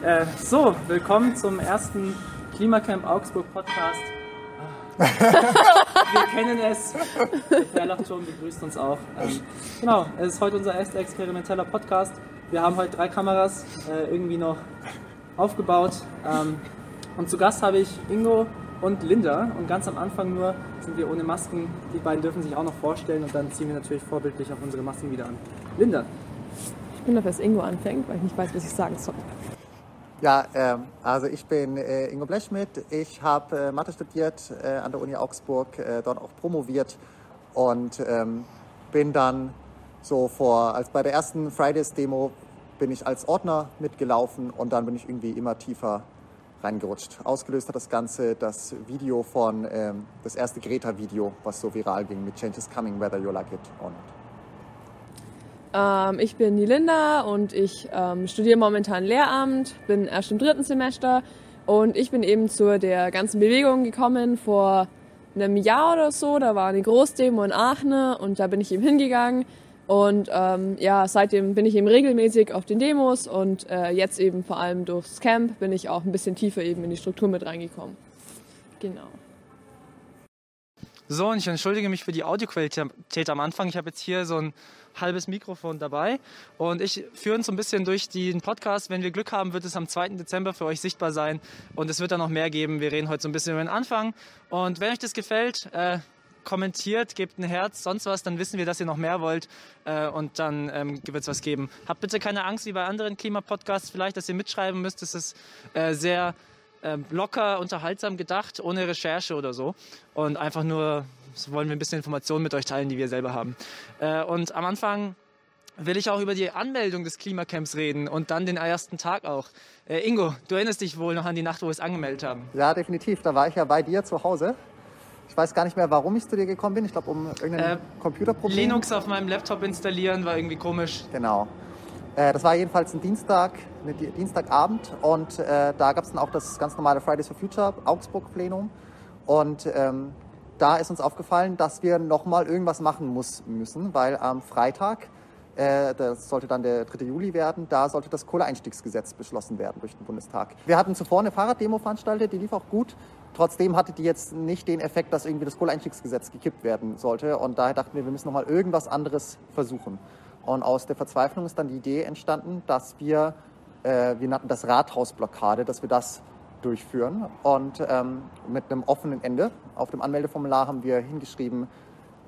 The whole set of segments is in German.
Äh, so, willkommen zum ersten Klimacamp Augsburg Podcast. Wir kennen es. Der lacht schon, begrüßt uns auch. Ähm, genau, es ist heute unser erster experimenteller Podcast. Wir haben heute drei Kameras äh, irgendwie noch aufgebaut. Ähm, und zu Gast habe ich Ingo und Linda. Und ganz am Anfang nur sind wir ohne Masken. Die beiden dürfen sich auch noch vorstellen und dann ziehen wir natürlich vorbildlich auch unsere Masken wieder an. Linda. Ich bin dafür, dass Ingo anfängt, weil ich nicht weiß, was ich sagen soll. Ja, ähm, also ich bin äh, Ingo Blechschmidt. Ich habe äh, Mathe studiert äh, an der Uni Augsburg, äh, dort auch promoviert und ähm, bin dann so vor, als bei der ersten Fridays-Demo bin ich als Ordner mitgelaufen und dann bin ich irgendwie immer tiefer reingerutscht. Ausgelöst hat das Ganze das Video von, ähm, das erste Greta-Video, was so viral ging mit Change is Coming, Whether You Like It or Not. Ähm, ich bin die Linda und ich ähm, studiere momentan Lehramt, bin erst im dritten Semester und ich bin eben zu der ganzen Bewegung gekommen vor einem Jahr oder so. Da war eine Großdemo in Aachen und da bin ich eben hingegangen. Und ähm, ja, seitdem bin ich eben regelmäßig auf den Demos und äh, jetzt eben vor allem durchs Camp bin ich auch ein bisschen tiefer eben in die Struktur mit reingekommen. Genau. So, und ich entschuldige mich für die Audioqualität am Anfang. Ich habe jetzt hier so ein halbes Mikrofon dabei und ich führe uns so ein bisschen durch den Podcast. Wenn wir Glück haben, wird es am 2. Dezember für euch sichtbar sein und es wird dann noch mehr geben. Wir reden heute so ein bisschen über den Anfang und wenn euch das gefällt, äh, kommentiert, gebt ein Herz, sonst was, dann wissen wir, dass ihr noch mehr wollt äh, und dann ähm, wird es was geben. Habt bitte keine Angst, wie bei anderen Klimapodcasts vielleicht, dass ihr mitschreiben müsst. Es ist äh, sehr äh, locker, unterhaltsam gedacht, ohne Recherche oder so. Und einfach nur so wollen wir ein bisschen Informationen mit euch teilen, die wir selber haben. Äh, und am Anfang will ich auch über die Anmeldung des Klimacamps reden und dann den ersten Tag auch. Äh, Ingo, du erinnerst dich wohl noch an die Nacht, wo wir es angemeldet haben? Ja, definitiv. Da war ich ja bei dir zu Hause. Ich weiß gar nicht mehr, warum ich zu dir gekommen bin. Ich glaube, um irgendein äh, Computerproblem. Linux auf meinem Laptop installieren war irgendwie komisch. Genau. Äh, das war jedenfalls ein Dienstag, ein Dienstagabend und äh, da gab es dann auch das ganz normale Fridays for Future Augsburg Plenum. Und ähm, da ist uns aufgefallen, dass wir nochmal irgendwas machen muss, müssen, weil am Freitag, äh, das sollte dann der 3. Juli werden, da sollte das Kohleeinstiegsgesetz beschlossen werden durch den Bundestag. Wir hatten zuvor eine Fahrraddemo veranstaltet, die lief auch gut. Trotzdem hatte die jetzt nicht den Effekt, dass irgendwie das Kohleeinstiegsgesetz gekippt werden sollte. Und daher dachten wir, wir müssen nochmal irgendwas anderes versuchen. Und aus der Verzweiflung ist dann die Idee entstanden, dass wir, äh, wir nannten das Rathausblockade, dass wir das durchführen. Und ähm, mit einem offenen Ende. Auf dem Anmeldeformular haben wir hingeschrieben,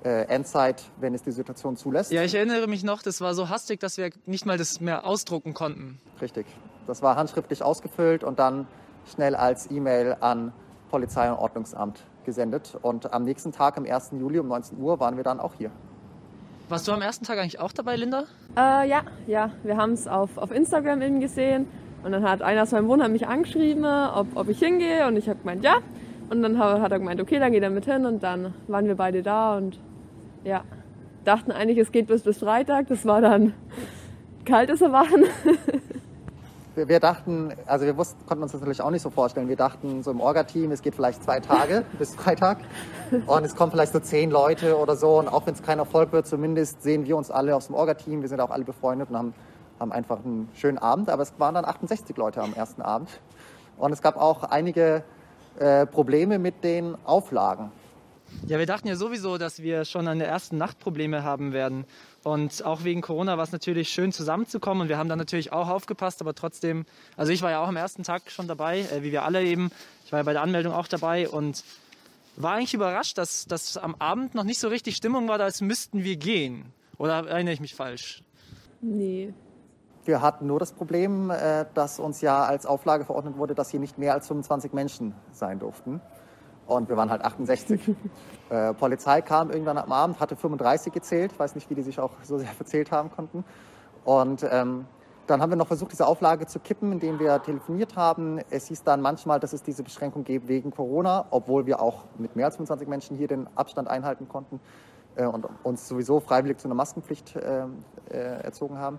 äh, Endzeit, wenn es die Situation zulässt. Ja, ich erinnere mich noch, das war so hastig, dass wir nicht mal das mehr ausdrucken konnten. Richtig. Das war handschriftlich ausgefüllt und dann schnell als E-Mail an Polizei und Ordnungsamt gesendet. Und am nächsten Tag, am 1. Juli um 19 Uhr, waren wir dann auch hier. Warst du am ersten Tag eigentlich auch dabei, Linda? Äh, ja, ja. Wir haben es auf, auf Instagram eben gesehen und dann hat einer aus meinem Wohnheim mich angeschrieben, ob, ob ich hingehe. Und ich habe gemeint, ja. Und dann hat er gemeint, okay, dann geht er mit hin. Und dann waren wir beide da und ja, dachten eigentlich, es geht bis bis Freitag. Das war dann kaltes Erwachen. wir, dachten, also wir wussten, konnten uns das natürlich auch nicht so vorstellen. Wir dachten so im Orga-Team, es geht vielleicht zwei Tage bis Freitag und es kommen vielleicht so zehn Leute oder so. Und auch wenn es kein Erfolg wird, zumindest sehen wir uns alle aus dem Orga-Team. Wir sind auch alle befreundet und haben haben einfach einen schönen Abend, aber es waren dann 68 Leute am ersten Abend. Und es gab auch einige äh, Probleme mit den Auflagen. Ja, wir dachten ja sowieso, dass wir schon an der ersten Nacht Probleme haben werden. Und auch wegen Corona war es natürlich schön zusammenzukommen. Und wir haben dann natürlich auch aufgepasst, aber trotzdem, also ich war ja auch am ersten Tag schon dabei, äh, wie wir alle eben. Ich war ja bei der Anmeldung auch dabei und war eigentlich überrascht, dass, dass am Abend noch nicht so richtig Stimmung war, als müssten wir gehen. Oder erinnere ich mich falsch? Nee, wir hatten nur das Problem, äh, dass uns ja als Auflage verordnet wurde, dass hier nicht mehr als 25 Menschen sein durften. Und wir waren halt 68. äh, Polizei kam irgendwann am Abend, hatte 35 gezählt. Ich weiß nicht, wie die sich auch so sehr verzählt haben konnten. Und ähm, dann haben wir noch versucht, diese Auflage zu kippen, indem wir telefoniert haben. Es hieß dann manchmal, dass es diese Beschränkung gibt wegen Corona, obwohl wir auch mit mehr als 25 Menschen hier den Abstand einhalten konnten äh, und uns sowieso freiwillig zu einer Maskenpflicht äh, äh erzogen haben.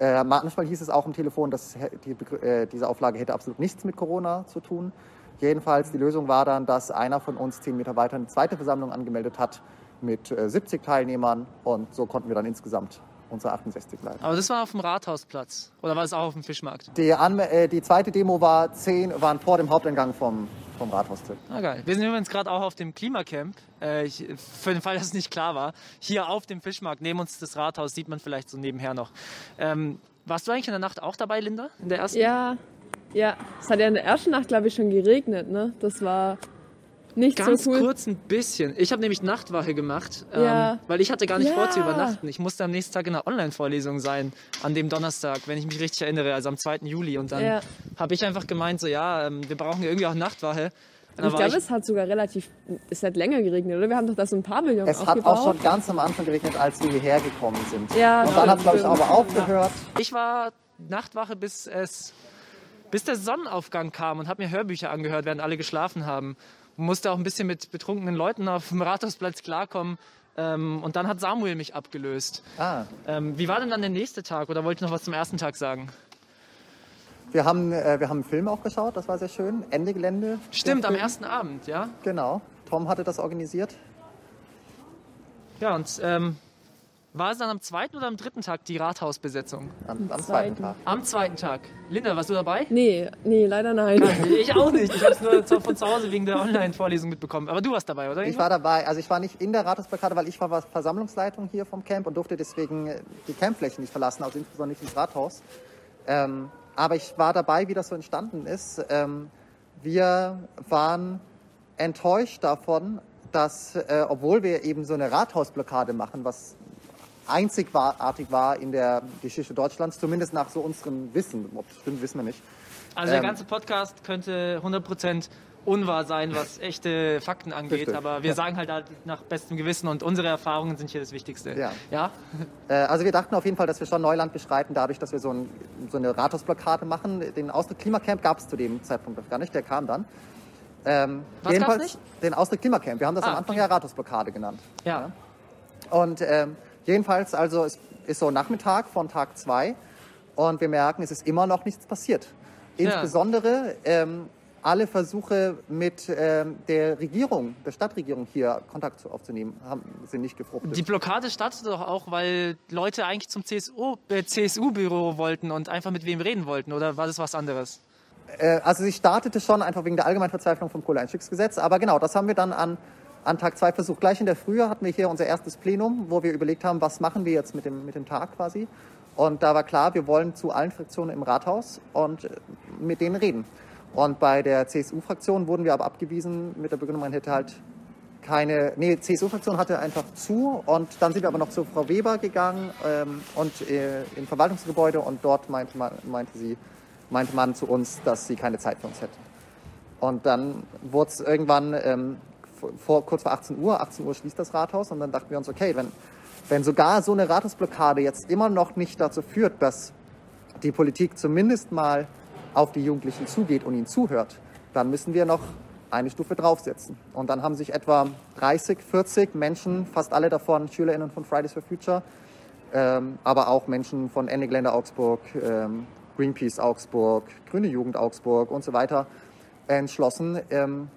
Äh, manchmal hieß es auch am Telefon, dass die, äh, diese Auflage hätte absolut nichts mit Corona zu tun. Jedenfalls, die Lösung war dann, dass einer von uns zehn Meter weiter eine zweite Versammlung angemeldet hat mit äh, 70 Teilnehmern und so konnten wir dann insgesamt unsere 68 bleiben. Aber das war auf dem Rathausplatz. Oder war es auch auf dem Fischmarkt? Die, Anme äh, die zweite Demo war zehn, waren vor dem Haupteingang vom, vom Rathaus. Ah, geil. Wir sind übrigens gerade auch auf dem Klimacamp. Äh, ich, für den Fall, dass es nicht klar war. Hier auf dem Fischmarkt, neben uns das Rathaus, sieht man vielleicht so nebenher noch. Ähm, warst du eigentlich in der Nacht auch dabei, Linda? In der ersten? Ja, ja. Es hat ja in der ersten Nacht, glaube ich, schon geregnet, ne? Das war nicht Ganz so cool. kurz ein bisschen. Ich habe nämlich Nachtwache gemacht, Ja. ähm, weil ich hatte gar nicht Ja. vor zu übernachten. Ich musste am nächsten Tag in einer Online-Vorlesung sein, an dem Donnerstag, wenn ich mich richtig erinnere, also am 2. Juli. Und dann Ja. habe ich einfach gemeint, so ja, ähm, wir brauchen ja irgendwie auch Nachtwache. Und Ich glaube, es hat sogar relativ, es hat länger geregnet, oder? Wir haben doch da so ein Pavillon Es hat aufgebaut. auch schon ganz am Anfang geregnet, als wir hierher gekommen sind. Ja, Und dann hat es, glaube ich, aber aufgehört. Ich war Nachtwache, bis es bis der Sonnenaufgang kam und habe mir Hörbücher angehört, während alle geschlafen haben. Musste auch ein bisschen mit betrunkenen Leuten auf dem Rathausplatz klarkommen. Ähm, und dann hat Samuel mich abgelöst. Ah, Ähm, wie war denn dann der nächste Tag? Oder wollt ihr noch was zum ersten Tag sagen? wir haben, äh, wir haben einen Film auch geschaut, das war sehr schön. Ende Gelände. Stimmt, am ersten Abend, ja? Genau. Tom hatte das organisiert. Ja, und ähm, war es dann am zweiten oder am dritten Tag die Rathausbesetzung? Am, am zweiten. Tag. Am zweiten Tag. Linda, warst du dabei? Nee, nee, leider nein. Ich auch nicht. Ich habe es nur von zu Hause wegen der Online-Vorlesung mitbekommen. Aber du warst dabei, oder? Ich war dabei, also ich war nicht in der Rathausblockade, weil ich war Versammlungsleitung hier vom Camp und durfte deswegen äh, die Campfläche nicht verlassen, also insbesondere nicht ins Rathaus. Ähm, aber ich war dabei, wie das so entstanden ist. Ähm, wir waren enttäuscht davon, dass, äh, obwohl wir eben so eine Rathausblockade machen, was einzigartig war in der Geschichte Deutschlands, zumindest nach so unserem Wissen, ob das stimmt, wissen wir nicht. Also der Ähm, ganze Podcast könnte 100% unwahr sein, was echte Fakten angeht. Richtig. Aber wir sagen halt, halt nach bestem Gewissen und unsere Erfahrungen sind hier das Wichtigste. Ja. Ja? Äh, Also wir dachten auf jeden Fall, dass wir schon Neuland beschreiten, dadurch, dass wir so, ein, so eine Rathausblockade machen. Den Ausdruck Klimacamp gab es zu dem Zeitpunkt noch gar nicht, der kam dann. Ähm, Was jedenfalls nicht? Den Ausdruck Klimacamp. Wir haben das Ah, am Anfang ja Rathausblockade genannt. Ja. Und ähm, jedenfalls, also es ist so Nachmittag von Tag zwei und wir merken, es ist immer noch nichts passiert. Insbesondere ähm, alle Versuche mit ähm, der Regierung, der Stadtregierung hier Kontakt zu- aufzunehmen, haben, sind nicht gefruchtet. Die Blockade startete doch auch, weil Leute eigentlich zum CSU, äh, CSU-Büro wollten und einfach mit wem reden wollten. Oder war das was anderes? Äh, also sie startete schon einfach wegen der allgemeinen Verzweiflung vom Kohleeinstiegsgesetz. Aber genau, das haben wir dann an, an Tag zwei versucht. Gleich in der Früh hatten wir hier unser erstes Plenum, wo wir überlegt haben, was machen wir jetzt mit dem, mit dem Tag quasi. Und da war klar, wir wollen zu allen Fraktionen im Rathaus und äh, mit denen reden. Und bei der CSU-Fraktion wurden wir aber abgewiesen mit der Begründung, man hätte halt keine, nee, CSU-Fraktion hatte einfach zu und dann sind wir aber noch zu Frau Weber gegangen ähm, und äh, im Verwaltungsgebäude und dort meinte, man, meinte sie, meinte man zu uns, dass sie keine Zeit für uns hätte. Und dann wurde es irgendwann ähm, vor, kurz vor 18 Uhr, 18 Uhr schließt das Rathaus und dann dachten wir uns, okay, wenn, wenn sogar so eine Rathausblockade jetzt immer noch nicht dazu führt, dass die Politik zumindest mal auf die Jugendlichen zugeht und ihnen zuhört, dann müssen wir noch eine Stufe draufsetzen. Und dann haben sich etwa 30, 40 Menschen, fast alle davon SchülerInnen von Fridays for Future, ähm, aber auch Menschen von Ende Gelände Augsburg, ähm, Greenpeace Augsburg, Grüne Jugend Augsburg und so weiter, entschlossen, ähm,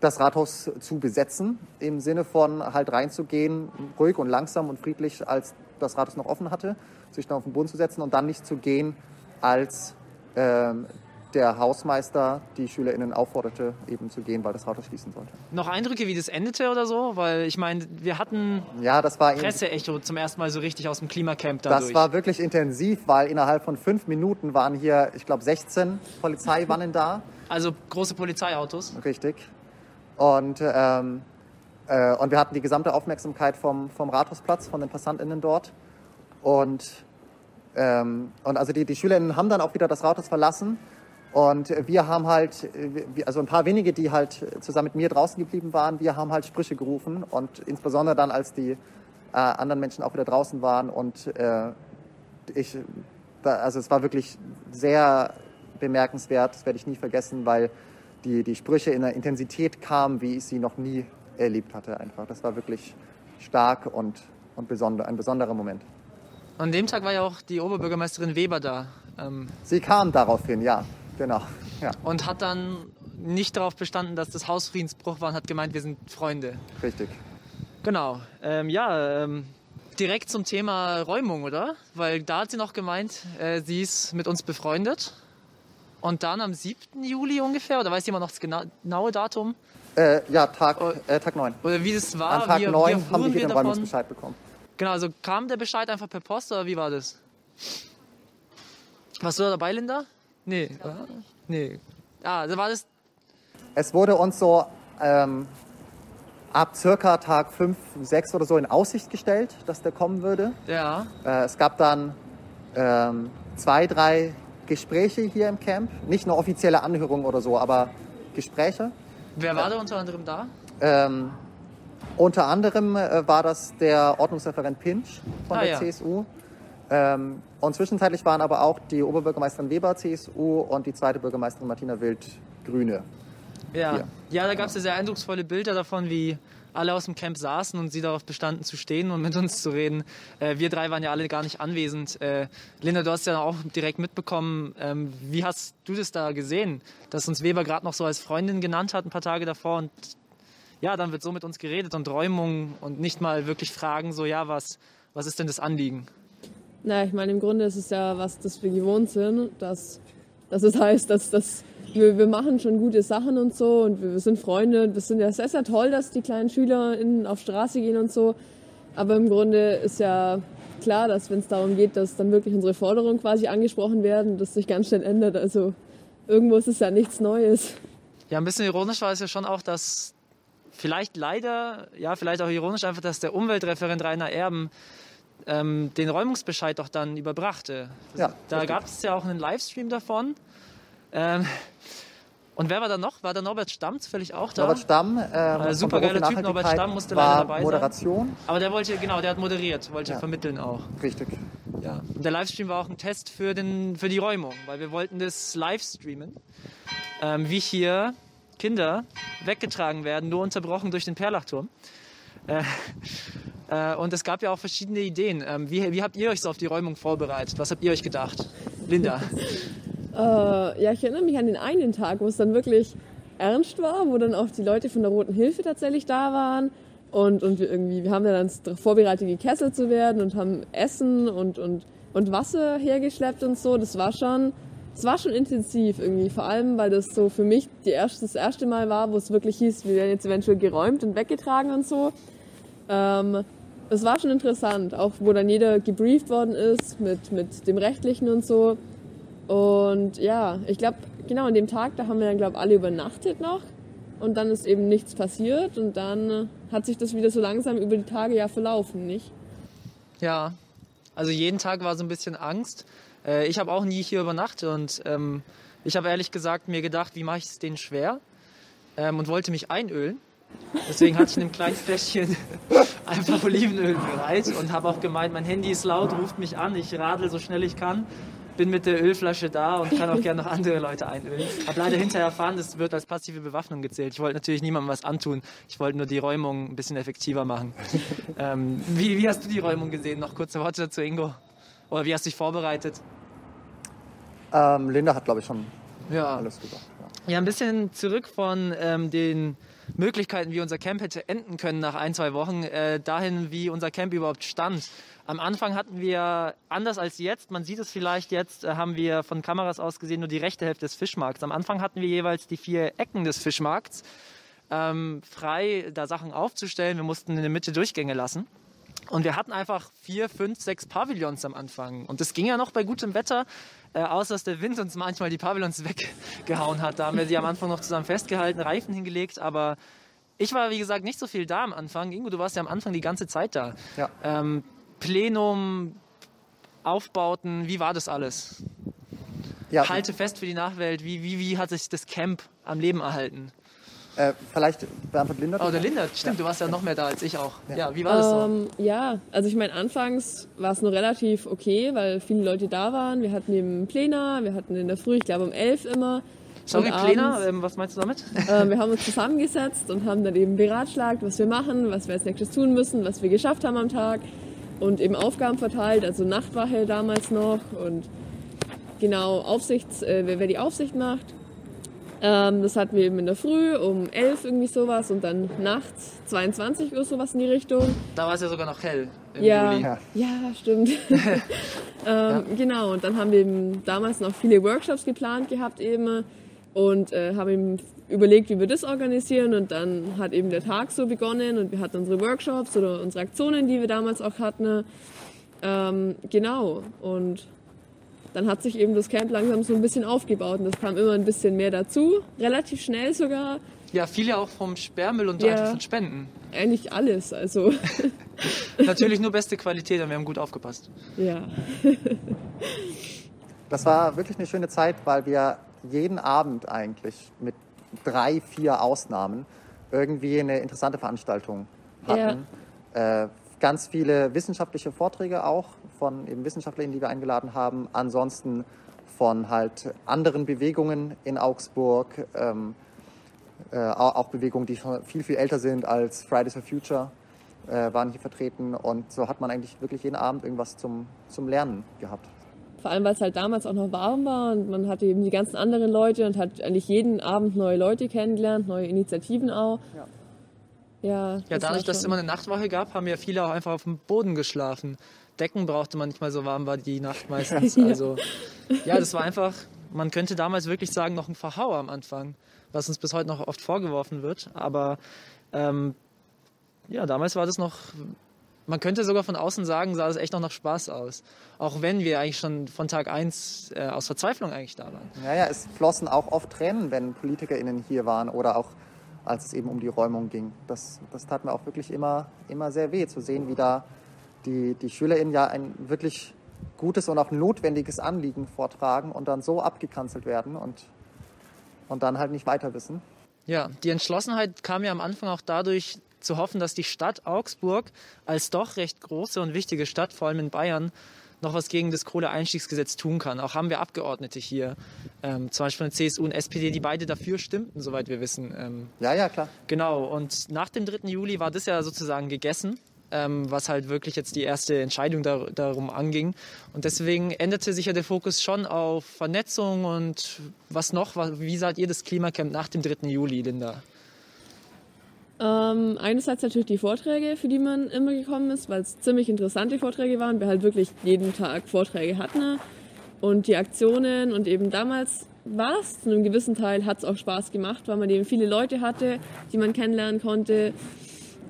das Rathaus zu besetzen, im Sinne von halt reinzugehen, ruhig und langsam und friedlich, als das Rathaus noch offen hatte, sich dann auf den Boden zu setzen und dann nicht zu gehen, als ähm, der Hausmeister die SchülerInnen aufforderte, eben zu gehen, weil das Rathaus schließen sollte. Noch Eindrücke, wie das endete oder so? Weil ich meine, wir hatten Ja, das war Presseecho zum ersten Mal so richtig aus dem Klimacamp dadurch. Das war wirklich intensiv, weil innerhalb von fünf Minuten waren hier, ich glaube, 16 Polizeiwannen da. also große Polizeiautos. Richtig. Und, ähm, äh, und wir hatten die gesamte Aufmerksamkeit vom, vom Rathausplatz, von den PassantInnen dort. Und, ähm, und also die, die SchülerInnen haben dann auch wieder das Rathaus verlassen. Und wir haben halt, also ein paar wenige, die halt zusammen mit mir draußen geblieben waren, wir haben halt Sprüche gerufen. Und insbesondere dann, als die äh, anderen Menschen auch wieder draußen waren. Und äh, ich, also es war wirklich sehr bemerkenswert, das werde ich nie vergessen, weil die, die Sprüche in einer Intensität kamen, wie ich sie noch nie erlebt hatte einfach. Das war wirklich stark und, und besonder, ein besonderer Moment. An dem Tag war ja auch die Oberbürgermeisterin Weber da ähm, Sie kam daraufhin, ja, genau. Ja, und hat dann nicht darauf bestanden, dass das Hausfriedensbruch war und hat gemeint, wir sind Freunde. richtig. Genau. Ähm, ja, ähm, direkt zum Thema Räumung, oder? Weil da hat sie noch gemeint, äh, sie ist mit uns befreundet. Und dann am 7. Juli ungefähr, oder weiß jemand noch das genaue Datum? Äh, ja, Tag, äh, Tag 9. Oder wie das war? An Tag wie, 9 wie haben die hier den Räumungsbescheid bekommen. Genau, also kam der Bescheid einfach per Post oder wie war das? Warst du da dabei, Linda? Nee. Nee. Ah, da war das. Es wurde uns so ähm, ab circa Tag 5, 6 oder so in Aussicht gestellt, dass der kommen würde. Ja. Äh, es gab dann ähm, zwei, drei Gespräche hier im Camp. Nicht nur offizielle Anhörungen oder so, aber Gespräche. Wer war da unter anderem da? Ähm, unter anderem äh, war das der Ordnungsreferent Pinch von Ah, der ja. CSU. Ähm, und zwischenzeitlich waren aber auch die Oberbürgermeisterin Weber CSU und die zweite Bürgermeisterin Martina Wild Grüne. Ja. Hier. Ja, da gab es ja sehr eindrucksvolle Bilder davon, wie alle aus dem Camp saßen und sie darauf bestanden zu stehen und mit uns zu reden. Äh, wir drei waren ja alle gar nicht anwesend. Äh, Linda, du hast ja auch direkt mitbekommen. Ähm, wie hast du das da gesehen, dass uns Weber gerade noch so als Freundin genannt hat ein paar Tage davor und ja, dann wird so mit uns geredet und Räumung und nicht mal wirklich fragen, so ja, was, was ist denn das Anliegen? Na, ich meine, im Grunde ist es ja was, das wir gewohnt sind, dass, dass es heißt, dass, dass wir, wir machen schon gute Sachen und so und wir, wir sind Freunde. Das sind ja sehr, sehr toll, dass die kleinen SchülerInnen auf Straße gehen und so. Aber im Grunde ist ja klar, dass wenn es darum geht, dass dann wirklich unsere Forderungen quasi angesprochen werden, das sich ganz schnell ändert. Also irgendwo ist es ja nichts Neues. Ja, ein bisschen ironisch war es ja schon auch, dass vielleicht leider, ja, vielleicht auch ironisch einfach, dass der Umweltreferent Rainer Erben ähm, den Räumungsbescheid doch dann überbrachte. Ja, da gab es ja auch einen Livestream davon. Ähm, und wer war da noch? War da Norbert Stamm zufällig auch da? Norbert Stamm, ähm, von supergeiler Beruf für Typ, Norbert Stamm musste leider dabei sein. Moderation. Aber der wollte, genau, der hat moderiert, wollte Ja. vermitteln auch. Richtig. Ja. Und der Livestream war auch ein Test für, den, für die Räumung, weil wir wollten das Livestreamen, ähm, wie hier Kinder weggetragen werden, nur unterbrochen durch den Perlachturm. Äh, äh, und es gab ja auch verschiedene Ideen. Ähm, wie, wie habt ihr euch so auf die Räumung vorbereitet? Was habt ihr euch gedacht? Linda. Äh, ja, ich erinnere mich an den einen Tag, wo es dann wirklich ernst war, wo dann auch die Leute von der Roten Hilfe tatsächlich da waren. Und, und wir irgendwie, wir haben dann vorbereitet, gekesselt zu werden und haben Essen und, und, und Wasser hergeschleppt und so. Das war schon, das war schon intensiv irgendwie. Vor allem, weil das so für mich erste, das erste Mal war, wo es wirklich hieß, wir werden jetzt eventuell geräumt und weggetragen und so. Ähm, es war schon interessant, auch wo dann jeder gebrieft worden ist mit, mit dem Rechtlichen und so. Und ja, ich glaube, genau an dem Tag, da haben wir dann, glaube alle übernachtet noch. Und dann ist eben nichts passiert und dann äh, hat sich das wieder so langsam über die Tage ja verlaufen, nicht? Ja, also jeden Tag war so ein bisschen Angst. Äh, ich habe auch nie hier übernachtet und ähm, ich habe ehrlich gesagt mir gedacht, wie mache ich es denen schwer ähm, und wollte mich einölen. Deswegen hatte ich in einem kleinen Fläschchen einfach Olivenöl bereit und habe auch gemeint, mein Handy ist laut, ruft mich an, ich radel so schnell ich kann, bin mit der Ölflasche da und kann auch gerne noch andere Leute einölen. Habe leider hinterher erfahren, das wird als passive Bewaffnung gezählt. Ich wollte natürlich niemandem was antun. Ich wollte nur die Räumung ein bisschen effektiver machen. ähm, wie, wie hast du die Räumung gesehen? Noch kurze Worte dazu, Ingo. Oder wie hast du dich vorbereitet? Ähm, Linda hat, glaube ich, schon Ja. alles gesagt. Ja. Ja, ein bisschen zurück von ähm, den Möglichkeiten, wie unser Camp hätte enden können nach ein, zwei Wochen, äh, dahin, wie unser Camp überhaupt stand. Am Anfang hatten wir, anders als jetzt, man sieht es vielleicht jetzt, äh, haben wir von Kameras aus gesehen nur die rechte Hälfte des Fischmarkts. Am Anfang hatten wir jeweils die vier Ecken des Fischmarkts ähm, frei, da Sachen aufzustellen. Wir mussten in der Mitte Durchgänge lassen. Und wir hatten einfach vier, fünf, sechs Pavillons am Anfang. Und das ging ja noch bei gutem Wetter, äh, außer dass der Wind uns manchmal die Pavillons weggehauen hat. Da haben wir sie am Anfang noch zusammen festgehalten, Reifen hingelegt. Aber ich war, wie gesagt, nicht so viel da am Anfang. Ingo, du warst ja am Anfang die ganze Zeit da. Ja. Ähm, Plenum, Aufbauten, wie war das alles? Ja, Halte fest für die Nachwelt, wie, wie, wie hat sich das Camp am Leben erhalten? äh, vielleicht beantwortet Linda. Oh, der Linda, stimmt, du warst ja noch mehr da als ich auch. Ja, wie war das so? Ähm, ja, also ich meine, anfangs war es noch relativ okay, weil viele Leute da waren. Wir hatten eben Pläne, wir hatten in der Früh, ich glaube um elf immer. Sorry, Plena, ähm, was meinst du damit? Äh, wir haben uns zusammengesetzt und haben dann eben beratschlagt, was wir machen, was wir als nächstes tun müssen, was wir geschafft haben am Tag und eben Aufgaben verteilt, also Nachtwache damals noch und genau Aufsichts, äh, wer, wer die Aufsicht macht. Ähm, das hatten wir eben in der Früh um 11 irgendwie sowas und dann nachts 22 Uhr sowas in die Richtung. Da war es ja sogar noch hell. im ja, Juli. Ja, ja stimmt. ähm, Genau, und dann haben wir eben damals noch viele Workshops geplant gehabt eben und äh, haben eben überlegt, wie wir das organisieren und dann hat eben der Tag so begonnen und wir hatten unsere Workshops oder unsere Aktionen, die wir damals auch hatten. Ähm, genau, und dann hat sich eben das Camp langsam so ein bisschen aufgebaut und das kam immer ein bisschen mehr dazu, relativ schnell sogar, Ja, viel ja auch vom Sperrmüll und Ja. einfach von Spenden. eigentlich alles, also Natürlich nur beste Qualität und wir haben gut aufgepasst. ja. Das war wirklich eine schöne Zeit, weil wir jeden Abend eigentlich mit drei, vier Ausnahmen irgendwie eine interessante Veranstaltung hatten. Äh, ganz viele wissenschaftliche Vorträge auch von eben Wissenschaftlern, die wir eingeladen haben. Ansonsten von halt anderen Bewegungen in Augsburg, ähm, äh, auch auch Bewegungen, die schon viel, viel älter sind als Fridays for Future, äh, waren hier vertreten. Und so hat man eigentlich wirklich jeden Abend irgendwas zum, zum Lernen gehabt. Vor allem, weil es halt damals auch noch warm war und man hatte eben die ganzen anderen Leute und hat eigentlich jeden Abend neue Leute kennengelernt, neue Initiativen auch. Ja. Ja, Ja, das dadurch, dass es immer eine Nachtwache gab, haben ja viele auch einfach auf dem Boden geschlafen. Decken brauchte man nicht mal so warm war die Nacht meistens. Ja. Also ja, das war einfach, man könnte damals wirklich sagen, noch ein Verhau am Anfang, was uns bis heute noch oft vorgeworfen wird. Aber ähm, ja, damals war das noch, man könnte sogar von außen sagen, sah das echt noch nach Spaß aus. Auch wenn wir eigentlich schon von Tag 1 äh, aus Verzweiflung eigentlich da waren. Ja, ja, es flossen auch oft Tränen, wenn PolitikerInnen hier waren oder auch als es eben um die Räumung ging. Das, das tat mir auch wirklich immer, immer sehr weh, zu sehen, wie da die, die SchülerInnen ja ein wirklich gutes und auch notwendiges Anliegen vortragen und dann so abgekanzelt werden und, und dann halt nicht weiter wissen. Ja, die Entschlossenheit kam ja am Anfang auch dadurch zu hoffen, dass die Stadt Augsburg als doch recht große und wichtige Stadt, vor allem in Bayern, noch was gegen das Kohleeinstiegsgesetz tun kann. Auch haben wir Abgeordnete hier, ähm, zum Beispiel von der CSU und SPD, die beide dafür stimmten, soweit wir wissen. Ähm, Ja, ja, klar. Genau, und nach dem 3. Juli war das ja sozusagen gegessen, ähm, was halt wirklich jetzt die erste Entscheidung dar darum anging. Und deswegen änderte sich ja der Fokus schon auf Vernetzung und was noch? Wie seid ihr das Klimacamp nach dem 3. Juli, Linda? Ähm, einerseits natürlich die Vorträge, für die man immer gekommen ist, weil es ziemlich interessante Vorträge waren. Wir halt wirklich jeden Tag Vorträge hatten. Und die Aktionen und eben damals war es zu einem gewissen Teil, hat es auch Spaß gemacht, weil man eben viele Leute hatte, die man kennenlernen konnte.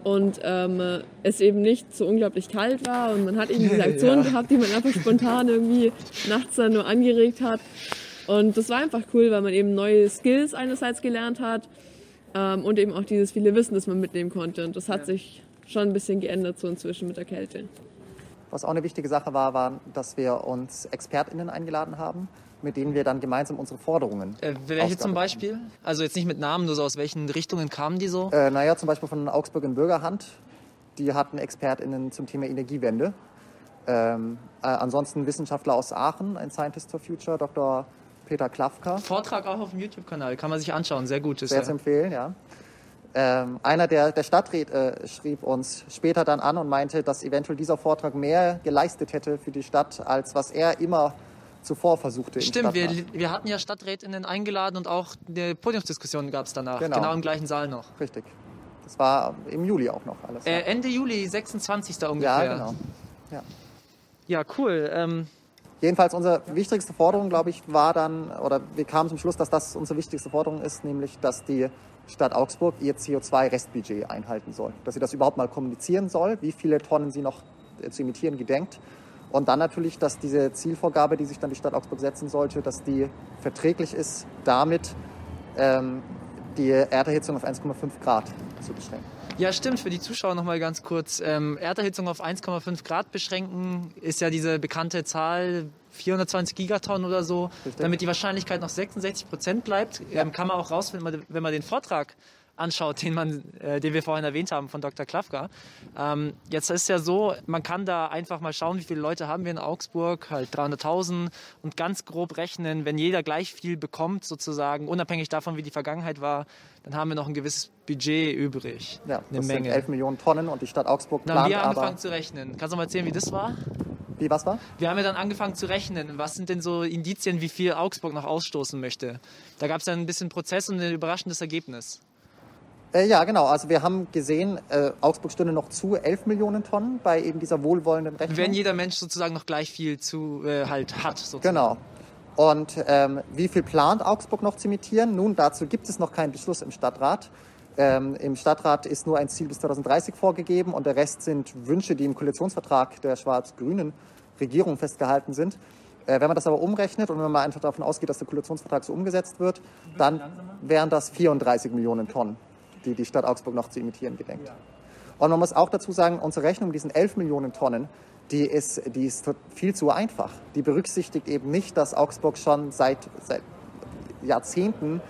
Und ähm, es eben nicht so unglaublich kalt war und man hat eben diese Aktionen Ja. gehabt, die man einfach spontan irgendwie nachts dann nur angeregt hat. Und das war einfach cool, weil man eben neue Skills einerseits gelernt hat ähm, und eben auch dieses viele Wissen, das man mitnehmen konnte. Und das hat sich schon ein bisschen geändert so inzwischen mit der Kälte. Was auch eine wichtige Sache war, war, dass wir uns ExpertInnen eingeladen haben, mit denen wir dann gemeinsam unsere Forderungen. Äh, welche zum haben. Beispiel? Also jetzt nicht mit Namen, nur so aus welchen Richtungen kamen die so? Äh, naja, zum Beispiel von Augsburg in Bürgerhand. Die hatten ExpertInnen zum Thema Energiewende. Ähm, äh, ansonsten Wissenschaftler aus Aachen, ein Scientist for Future, Dr. Peter Klafka. Vortrag auch auf dem YouTube-Kanal, kann man sich anschauen, sehr gut. Ist Sehr ja. zu empfehlen, ja. Ähm, einer der, der Stadträte äh, schrieb uns später dann an und meinte, dass eventuell dieser Vortrag mehr geleistet hätte für die Stadt, als was er immer zuvor versuchte. im Stimmt, wir, Stadtrat. wir hatten ja Stadträtinnen eingeladen und auch eine Podiumsdiskussion gab es danach, Genau. genau. im gleichen Saal noch. Richtig. Das war im Juli auch noch alles. Äh, Ende Juli, 26. ungefähr. ja, genau. Ja. Ja, cool. Ähm, Jedenfalls unsere wichtigste Forderung, glaube ich, war dann, oder wir kamen zum Schluss, dass das unsere wichtigste Forderung ist, nämlich, dass die Stadt Augsburg ihr CO2-Restbudget einhalten soll. Dass sie das überhaupt mal kommunizieren soll, wie viele Tonnen sie noch äh, zu emittieren gedenkt. Und dann natürlich, dass diese Zielvorgabe, die sich dann die Stadt Augsburg setzen sollte, dass die verträglich ist, damit ähm, die Erderhitzung auf 1,5 Grad zu beschränken. Ja, stimmt. Für die Zuschauer noch mal ganz kurz. Ähm, Erderhitzung auf 1,5 Grad beschränken ist ja diese bekannte Zahl 420 Gigatonnen oder so. Richtig. Damit die Wahrscheinlichkeit noch 66 Prozent bleibt, ähm, kann man auch rausfinden, wenn man den Vortrag anschaut, den, man, äh, den wir vorhin erwähnt haben von Dr. Klafka. Ähm, jetzt ist ja so, man kann da einfach mal schauen, wie viele Leute haben wir in Augsburg, halt 300.000 und ganz grob rechnen, wenn jeder gleich viel bekommt, sozusagen, unabhängig davon, wie die Vergangenheit war, dann haben wir noch ein gewisses Budget übrig. Ja, eine das sind Menge. 11 Millionen Tonnen und die Stadt Augsburg Dann haben plant wir aber... angefangen zu rechnen. Kannst du mal erzählen, wie das war? Wie, was war? Wir haben ja dann angefangen zu rechnen. Was sind denn so Indizien, wie viel Augsburg noch ausstoßen möchte? Da gab es dann ein bisschen Prozess und ein überraschendes Ergebnis. Äh, ja, genau. Also wir haben gesehen, äh, Augsburg stünde noch zu 11 Millionen Tonnen bei eben dieser wohlwollenden Rechnung. Wenn jeder Mensch sozusagen noch gleich viel zu äh, halt hat. Sozusagen. Genau. Und ähm, wie viel plant Augsburg noch zu emittieren? Nun, dazu gibt es noch keinen Beschluss im Stadtrat. Ähm, Im Stadtrat ist nur ein Ziel bis 2030 vorgegeben und der Rest sind Wünsche, die im Koalitionsvertrag der schwarz-grünen Regierung festgehalten sind. Äh, wenn man das aber umrechnet und wenn man einfach davon ausgeht, dass der Koalitionsvertrag so umgesetzt wird, dann wären das 34 Millionen Tonnen, die die Stadt Augsburg noch zu emittieren gedenkt. Und man muss auch dazu sagen, unsere Rechnung mit diesen 11 Millionen Tonnen, die ist, die ist viel zu einfach. Die berücksichtigt eben nicht, dass Augsburg schon seit, seit Jahrzehnten,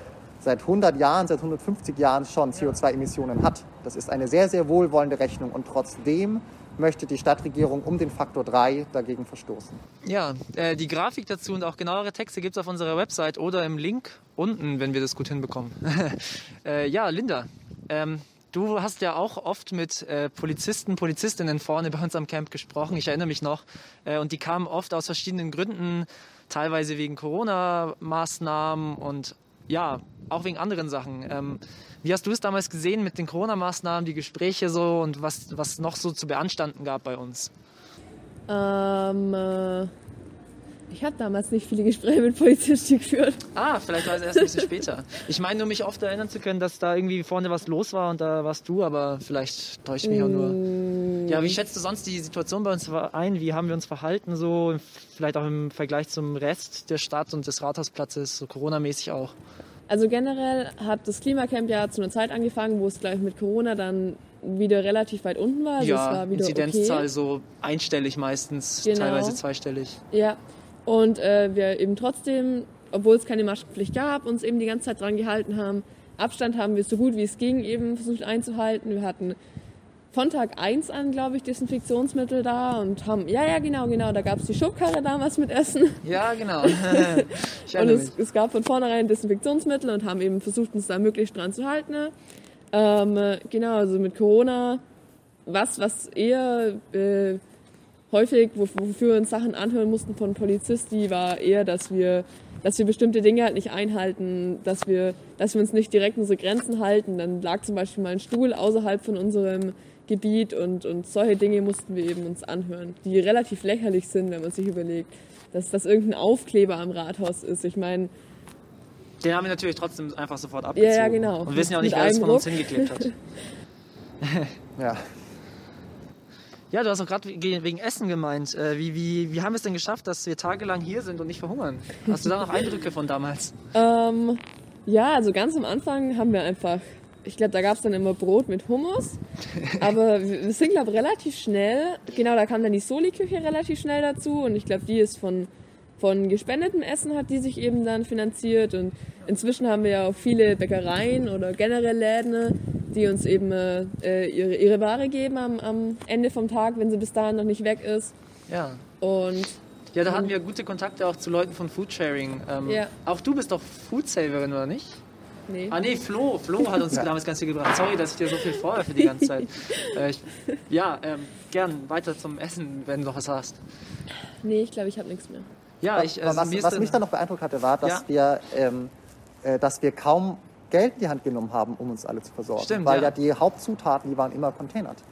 seit 100 Jahren, seit 150 Jahren schon CO2-Emissionen hat. Das ist eine sehr, sehr wohlwollende Rechnung und trotzdem möchte die Stadtregierung um den Faktor 3 dagegen verstoßen. Ja, äh, die Grafik dazu und auch genauere Texte gibt es auf unserer Website oder im Link unten, wenn wir das gut hinbekommen. äh, ja, Linda, ähm, du hast ja auch oft mit äh, Polizisten, Polizistinnen vorne bei uns am Camp gesprochen. Ich erinnere mich noch. Äh, und die kamen oft aus verschiedenen Gründen, teilweise wegen Corona-Maßnahmen und ja, auch wegen anderen Sachen. Ähm, wie hast du es damals gesehen mit den Corona-Maßnahmen, die Gespräche so und was, was noch so zu beanstanden gab bei uns? Ähm, äh, ich habe damals nicht viele Gespräche mit Polizisten geführt. Ah, vielleicht war es erst ein bisschen später. Ich meine nur, mich oft erinnern zu können, dass da irgendwie vorne was los war und da warst du, aber vielleicht täusche ich mich auch nur. Ja, wie schätzt du sonst die Situation bei uns ein? Wie haben wir uns verhalten so? Vielleicht auch im Vergleich zum Rest der Stadt und des Rathausplatzes, so Corona-mäßig auch? Also generell hat das Klimacamp ja zu einer Zeit angefangen, wo es gleich mit Corona dann wieder relativ weit unten war. Also ja, es war wieder Inzidenzzahl okay. so einstellig meistens, Genau. teilweise zweistellig. Ja, und äh, wir eben trotzdem, obwohl es keine Maskenpflicht gab, uns eben die ganze Zeit dran gehalten haben. Abstand haben wir so gut wie es ging eben versucht einzuhalten. Wir hatten von Tag 1 an, glaube ich, Desinfektionsmittel da und haben, ja, ja, genau, genau, da gab es die Schubkarre damals mit Essen. Ja, genau. Und es, es gab von vornherein Desinfektionsmittel und haben eben versucht, uns da möglichst dran zu halten. Ähm, äh, genau, also mit Corona, was, was eher äh, häufig, wo- wofür wir uns Sachen anhören mussten von Polizisten, war eher, dass wir, dass wir bestimmte Dinge halt nicht einhalten, dass wir, dass wir uns nicht direkt unsere Grenzen halten. Dann lag zum Beispiel mal ein Stuhl außerhalb von unserem Gebiet und, und solche Dinge mussten wir eben uns anhören, die relativ lächerlich sind, wenn man sich überlegt, dass das irgendein Aufkleber am Rathaus ist. Ich meine, Den haben wir natürlich trotzdem einfach sofort abgezogen. Ja, ja, genau. Und wissen ja auch nicht, wer einem von uns hingeklebt hat. Ja. Ja, du hast auch gerade we- wegen Essen gemeint. Äh, Wie, wie, wie haben wir es denn geschafft, dass wir tagelang hier sind und nicht verhungern? Hast du da noch Eindrücke von damals? Ähm, ja, also ganz am Anfang haben wir einfach, ich glaube, da gab es dann immer Brot mit Hummus. Aber wir sind, glaube ich, relativ schnell, genau, da kam dann die Soli-Küche relativ schnell dazu. Und ich glaube, die ist von, von gespendetem Essen, hat die sich eben dann finanziert. Und inzwischen haben wir ja auch viele Bäckereien oder generell Läden, die uns eben äh, ihre, ihre Ware geben am, am Ende vom Tag, wenn sie bis dahin noch nicht weg ist. Ja. Und Ja, da hatten wir gute Kontakte auch zu Leuten von Foodsharing. Ähm, Ja. Auch du bist doch Foodsaverin, oder nicht? nee. Ah nee, Flo. Flo hat uns damals ganz viel gebracht. Sorry, dass ich dir so viel vorwerfe die ganze Zeit. äh, ich, ja, ähm, gern weiter zum Essen, wenn du noch was hast. Nee, ich glaube, ich habe nichts mehr. Ja, ich, also, was, was mich dann noch beeindruckt hatte, war, dass, wir, ähm, äh, dass wir kaum Geld in die Hand genommen haben, um uns alle zu versorgen. Stimmt, Weil ja. ja. die Hauptzutaten, die waren immer containert.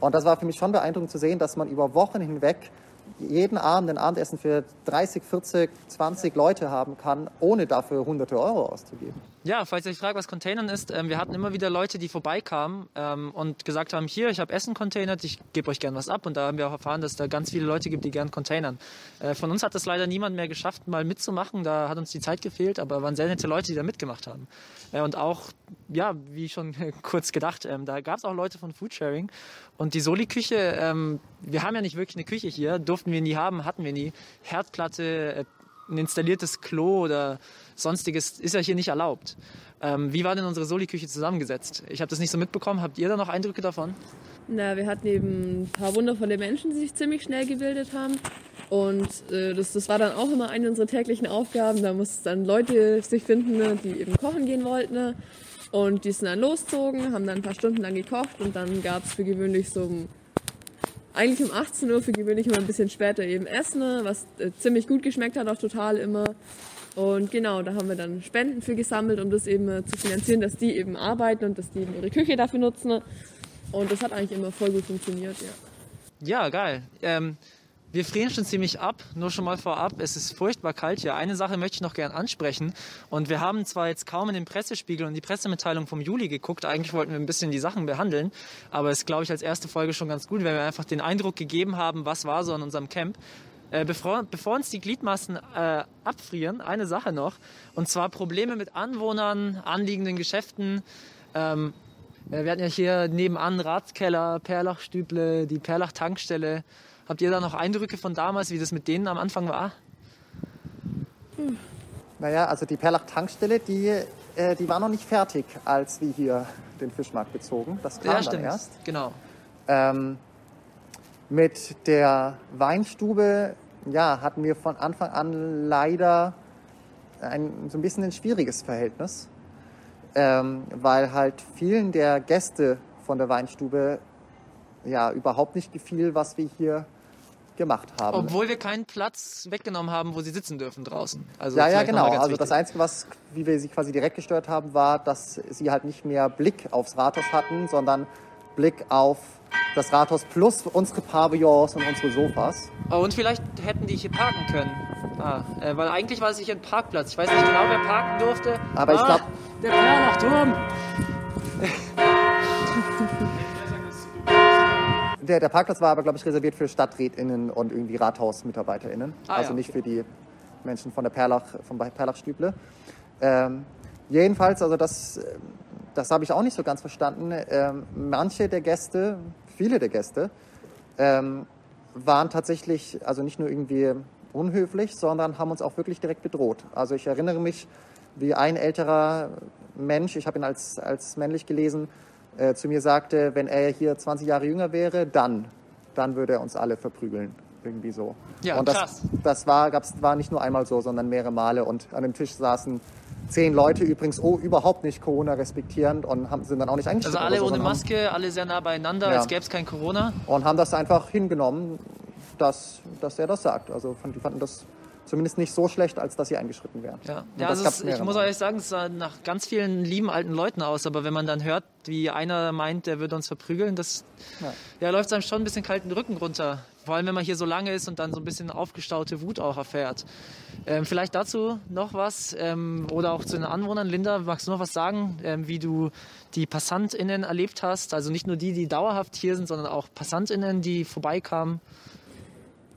Und das war für mich schon beeindruckend zu sehen, dass man über Wochen hinweg jeden Abend ein Abendessen für 30, 40, 20 Leute haben kann, ohne dafür hunderte Euro auszugeben. Ja, falls ihr euch fragt, was Containern ist, ähm, wir hatten immer wieder Leute, die vorbeikamen ähm, und gesagt haben, hier, ich habe Essen containert, ich gebe euch gern was ab. Und da haben wir auch erfahren, dass da ganz viele Leute gibt, die gern containern. Äh, von uns hat es leider niemand mehr geschafft, mal mitzumachen. Da hat uns die Zeit gefehlt, aber waren sehr nette Leute, die da mitgemacht haben. Äh, und auch, ja, wie schon kurz gedacht, ähm, da gab es auch Leute von Foodsharing. Und die Soli-Küche, ähm, wir haben ja nicht wirklich eine Küche hier, durften wir nie haben, hatten wir nie. Herdplatte, äh, ein installiertes Klo oder sonstiges ist ja hier nicht erlaubt. Ähm, wie war denn unsere Soli-Küche zusammengesetzt? Ich habe das nicht so mitbekommen. Habt ihr da noch Eindrücke davon? Na, wir hatten eben ein paar wundervolle Menschen, die sich ziemlich schnell gebildet haben. Und äh, das, das war dann auch immer eine unserer täglichen Aufgaben. Da mussten dann Leute sich finden, ne, die eben kochen gehen wollten. ne. Und die sind dann losgezogen, haben dann ein paar Stunden lang gekocht und dann gab es für gewöhnlich so um, eigentlich um 18 Uhr, für gewöhnlich immer ein bisschen später eben Essen, was äh, ziemlich gut geschmeckt hat, auch total immer. Und genau, da haben wir dann Spenden für gesammelt, um das eben äh, zu finanzieren, dass die eben arbeiten und dass die eben ihre Küche dafür nutzen. Und das hat eigentlich immer voll gut funktioniert, ja. Ja, geil. Ähm, wir frieren schon ziemlich ab, nur schon mal vorab. Es ist furchtbar kalt hier. Eine Sache möchte ich noch gern ansprechen. Und wir haben zwar jetzt kaum in den Pressespiegel und die Pressemitteilung vom Juli geguckt. Eigentlich wollten wir ein bisschen die Sachen behandeln. Aber es ist, glaube ich, als erste Folge schon ganz gut, wenn wir einfach den Eindruck gegeben haben, was war so an unserem Camp. Äh, bevor, bevor, uns die Gliedmaßen äh, abfrieren, eine Sache noch. Und zwar Probleme mit Anwohnern, anliegenden Geschäften. Ähm, äh, wir hatten ja hier nebenan Ratskeller, Perlachstüble, die Perlach-Tankstelle. Habt ihr da noch Eindrücke von damals, wie das mit denen am Anfang war? Hm. Naja, also die Perlach-Tankstelle, die, äh, die war noch nicht fertig, als wir hier den Fischmarkt bezogen. Das kam ja, dann erst. Genau. Ähm, mit der Weinstube, ja, hatten wir von Anfang an leider ein, so ein bisschen ein schwieriges Verhältnis, ähm, weil halt vielen der Gäste von der Weinstube ja überhaupt nicht gefiel, was wir hier gemacht haben. Obwohl wir keinen Platz weggenommen haben, wo sie sitzen dürfen draußen. Also ja, ja, genau. Also wichtig. das Einzige, was, wie wir sie quasi direkt gestört haben, war, dass sie halt nicht mehr Blick aufs Rathaus hatten, sondern Blick auf das Rathaus plus unsere Pavillons und unsere Sofas. Oh, und vielleicht hätten die hier parken können. Ah, äh, weil eigentlich war es hier ein Parkplatz. Ich weiß nicht genau, wer parken durfte. Aber ah, ich glaube... Der Perlachturm! Der, der, Parkplatz war aber, glaube ich, reserviert für StadträtInnen und irgendwie RathausmitarbeiterInnen. Ah, also ja, nicht für die Menschen von der Perlach, vom Perlachstüble. Ähm, jedenfalls, also das, das habe ich auch nicht so ganz verstanden. Ähm, manche der Gäste, viele der Gäste, ähm, waren tatsächlich, also nicht nur irgendwie unhöflich, sondern haben uns auch wirklich direkt bedroht. Also ich erinnere mich, wie ein älterer Mensch, ich habe ihn als, als männlich gelesen, äh, zu mir sagte, wenn er hier 20 Jahre jünger wäre, dann, dann würde er uns alle verprügeln. Irgendwie so. Ja, und das, krass. das war, gab's, war nicht nur einmal so, sondern mehrere Male. Und an dem Tisch saßen zehn Leute übrigens oh, überhaupt nicht Corona respektierend und haben, sind dann auch nicht eingeschränkt. Also alle so, ohne Maske, alle sehr nah beieinander, ja. als gäbe es kein Corona. Und haben das einfach hingenommen, dass, dass er das sagt. Also die fanden das zumindest nicht so schlecht, als dass sie eingeschritten wären. Ja, ja also es, ich muss ehrlich sagen, es sah nach ganz vielen lieben alten Leuten aus, aber wenn man dann hört, wie einer meint, der würde uns verprügeln, das ja. ja läuft einem schon ein bisschen kalten Rücken runter. Vor allem, wenn man hier so lange ist und dann so ein bisschen aufgestaute Wut auch erfährt. Ähm, vielleicht dazu noch was ähm, oder auch zu den Anwohnern. Linda, magst du noch was sagen, ähm, wie du die PassantInnen erlebt hast? Also nicht nur die, die dauerhaft hier sind, sondern auch PassantInnen, die vorbeikamen.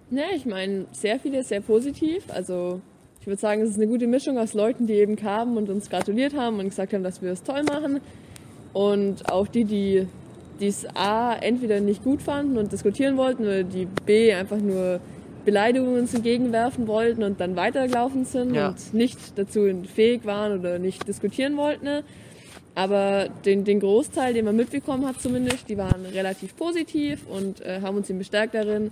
Ja, ich meine, sehr viele sehr positiv. Also ich würde sagen, es ist eine gute Mischung aus Leuten, die eben kamen und uns gratuliert haben und gesagt haben, dass wir es toll machen. Und auch die, die es A entweder nicht gut fanden und diskutieren wollten oder die B einfach nur Beleidigungen uns entgegenwerfen wollten und dann weitergelaufen sind ja. und nicht dazu fähig waren oder nicht diskutieren wollten. Aber den, den Großteil, den man mitbekommen hat zumindest, die waren relativ positiv und äh, haben uns eben bestärkt darin,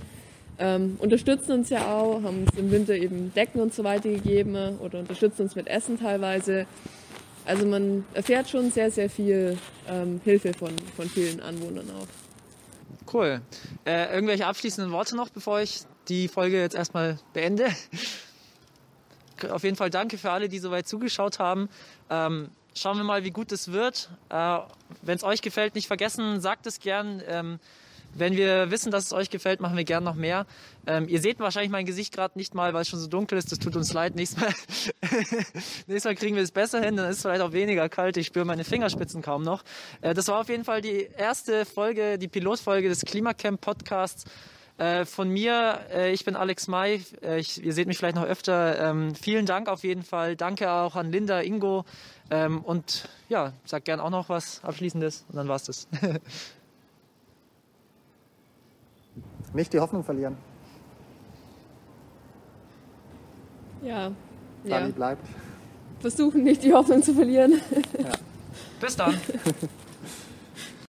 ähm, unterstützen uns ja auch, haben uns im Winter eben Decken und so weiter gegeben oder unterstützen uns mit Essen teilweise. Also man erfährt schon sehr, sehr viel ähm, Hilfe von, von vielen Anwohnern auch. Cool. Äh, irgendwelche abschließenden Worte noch, bevor ich die Folge jetzt erstmal beende? Auf jeden Fall danke für alle, die soweit zugeschaut haben. Ähm, schauen wir mal, wie gut es wird. Äh, Wenn es euch gefällt, nicht vergessen, sagt es gern. Ähm, wenn wir wissen, dass es euch gefällt, machen wir gern noch mehr. Ähm, ihr seht wahrscheinlich mein Gesicht gerade nicht mal, weil es schon so dunkel ist. Das tut uns leid. Nächstes Mal, nächstes Mal kriegen wir es besser hin. Dann ist es vielleicht auch weniger kalt. Ich spüre meine Fingerspitzen kaum noch. Äh, das war auf jeden Fall die erste Folge, die Pilotfolge des Klimacamp Podcasts. Äh, von mir, äh, ich bin Alex May. Äh, ich, ihr seht mich vielleicht noch öfter. Ähm, vielen Dank auf jeden Fall. Danke auch an Linda, Ingo. Ähm, und ja, sag gern auch noch was Abschließendes und dann war's das. Nicht die Hoffnung verlieren. Ja. Sali ja. bleibt. Versuchen nicht die Hoffnung zu verlieren. Ja. Bis dann.